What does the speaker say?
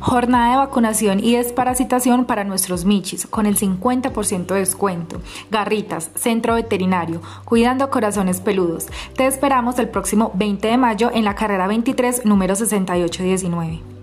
Jornada de vacunación y desparasitación para nuestros michis con el 50% de descuento. Garritas, Centro Veterinario, Cuidando Corazones Peludos. Te esperamos el próximo 20 de mayo en la carrera 23, número 6819.